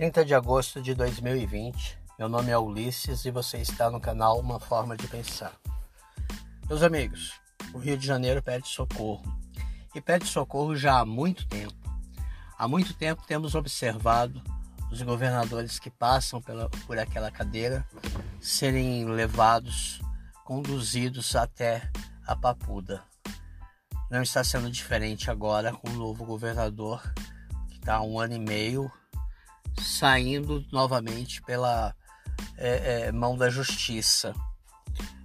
30 de agosto de 2020. Meu nome é Ulisses e você está no canal Uma Forma de Pensar. Meus amigos, o Rio de Janeiro pede socorro. E pede socorro já há muito tempo. Há muito tempo temos observado os governadores que passam pela, por aquela cadeira serem levados, conduzidos até a Papuda. Não está sendo diferente agora com o novo governador, que está há um ano e meio saindo novamente pela é, é, mão da justiça,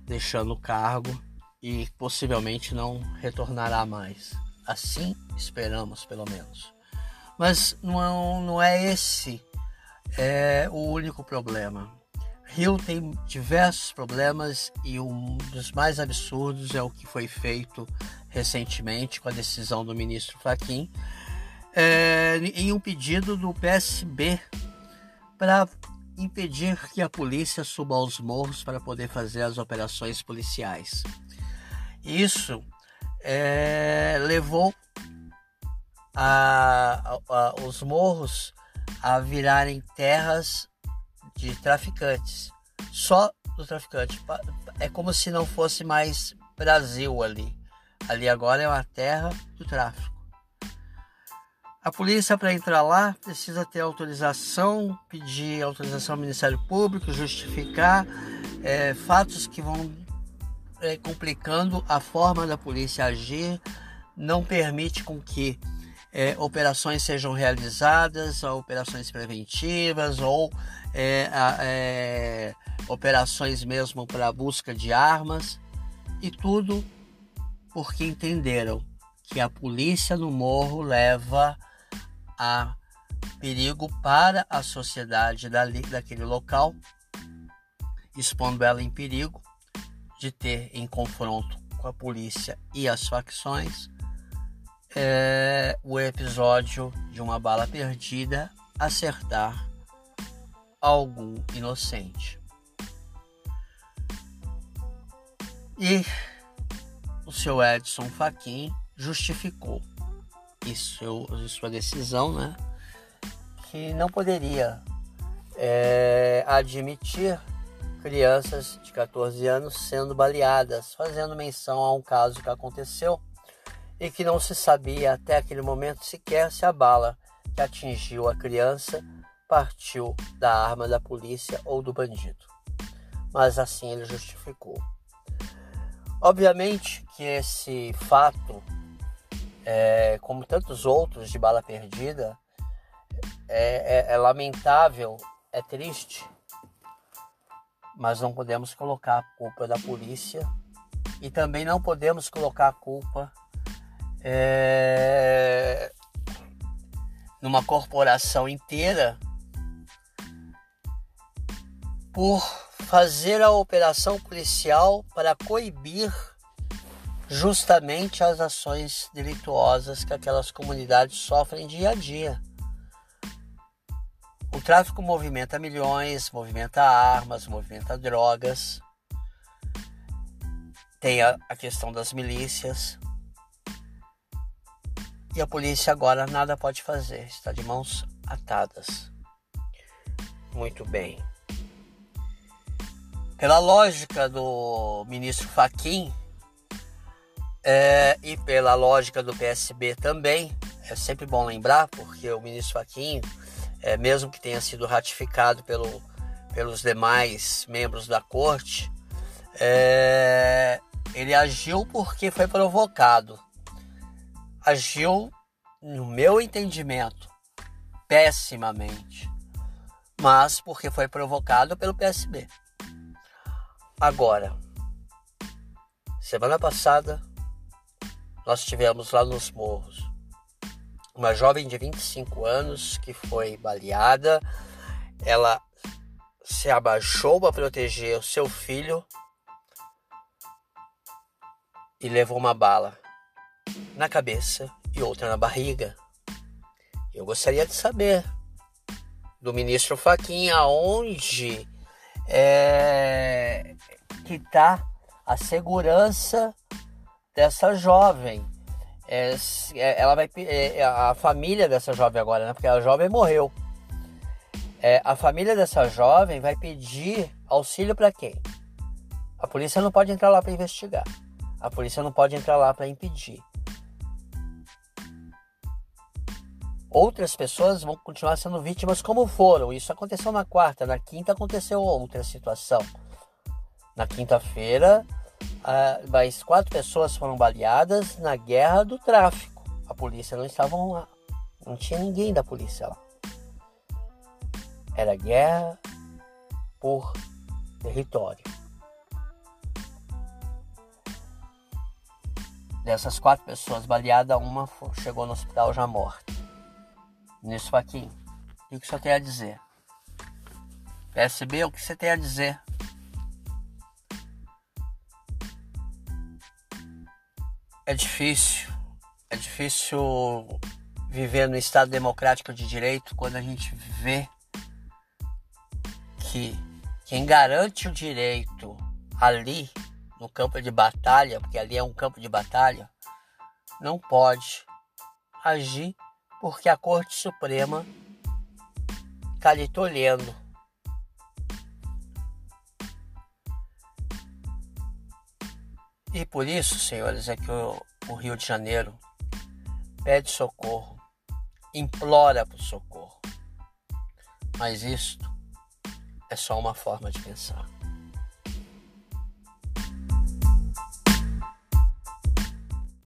deixando o cargo e possivelmente não retornará mais. Assim esperamos, pelo menos. Mas não, não é esse é, o único problema. Rio tem diversos problemas e um dos mais absurdos é o que foi feito recentemente com a decisão do ministro Fachin é, em um pedido do PSB para impedir que a polícia suba aos morros para poder fazer as operações policiais. Isso é, levou a, a, os morros a virarem terras de traficantes, só do traficante. É como se não fosse mais Brasil ali. Ali agora é uma terra do tráfico. A polícia, para entrar lá, precisa ter autorização, pedir autorização ao Ministério Público, justificar é, fatos que vão é, complicando a forma da polícia agir, não permite com que é, operações sejam realizadas, operações preventivas ou é, é, operações mesmo para busca de armas, e tudo porque entenderam que a polícia no morro leva há perigo para a sociedade dali, daquele local, expondo ela em perigo de ter em confronto com a polícia e as facções é, o episódio de uma bala perdida acertar algum inocente. E o seu Edson Fachin justificou isso, sua decisão, né? Que não poderia é, admitir crianças de 14 anos sendo baleadas, fazendo menção a um caso que aconteceu e que não se sabia até aquele momento sequer se a bala que atingiu a criança partiu da arma da polícia ou do bandido. Mas assim ele justificou. Obviamente que esse fato é, como tantos outros de bala perdida, é, é, é lamentável, é triste, mas não podemos colocar a culpa da polícia e também não podemos colocar a culpa é, numa corporação inteira por fazer a operação policial para coibir justamente as ações delituosas que aquelas comunidades sofrem dia a dia. O tráfico movimenta milhões, movimenta armas, movimenta drogas. Tem a, a questão das milícias. E a polícia agora nada pode fazer, está de mãos atadas. Muito bem. Pela lógica do ministro Faquim, é, e pela lógica do PSB também, é sempre bom lembrar, porque o ministro Faquinho, é, mesmo que tenha sido ratificado pelo, pelos demais membros da corte, é, ele agiu porque foi provocado. Agiu, no meu entendimento, pessimamente, mas porque foi provocado pelo PSB. Agora, semana passada, nós tivemos lá nos morros uma jovem de 25 anos que foi baleada. Ela se abaixou para proteger o seu filho e levou uma bala na cabeça e outra na barriga. Eu gostaria de saber do ministro Faquinha aonde é, que está a segurança dessa jovem. É, é, ela vai, é, é, a família dessa jovem agora, né? Porque a jovem morreu. É, a família dessa jovem vai pedir auxílio para quem? A polícia não pode entrar lá para investigar. A polícia não pode entrar lá para impedir. Outras pessoas vão continuar sendo vítimas como foram. Isso aconteceu na quarta, na quinta aconteceu outra situação. Na quinta-feira, mais quatro pessoas foram baleadas na guerra do tráfico. A polícia não estava lá. Não tinha ninguém da polícia lá. Era guerra por território. Dessas quatro pessoas baleadas, uma chegou no hospital já morta. Nisso, Faquinho, o que você tem a dizer? PSB, o que você tem a dizer? É difícil, é difícil viver no Estado democrático de direito quando a gente vê que quem garante o direito ali no campo de batalha, porque ali é um campo de batalha, não pode agir porque a Corte Suprema está lhe tolhendo. E por isso, senhores, é que o, o Rio de Janeiro pede socorro, implora por socorro. Mas isto é só uma forma de pensar.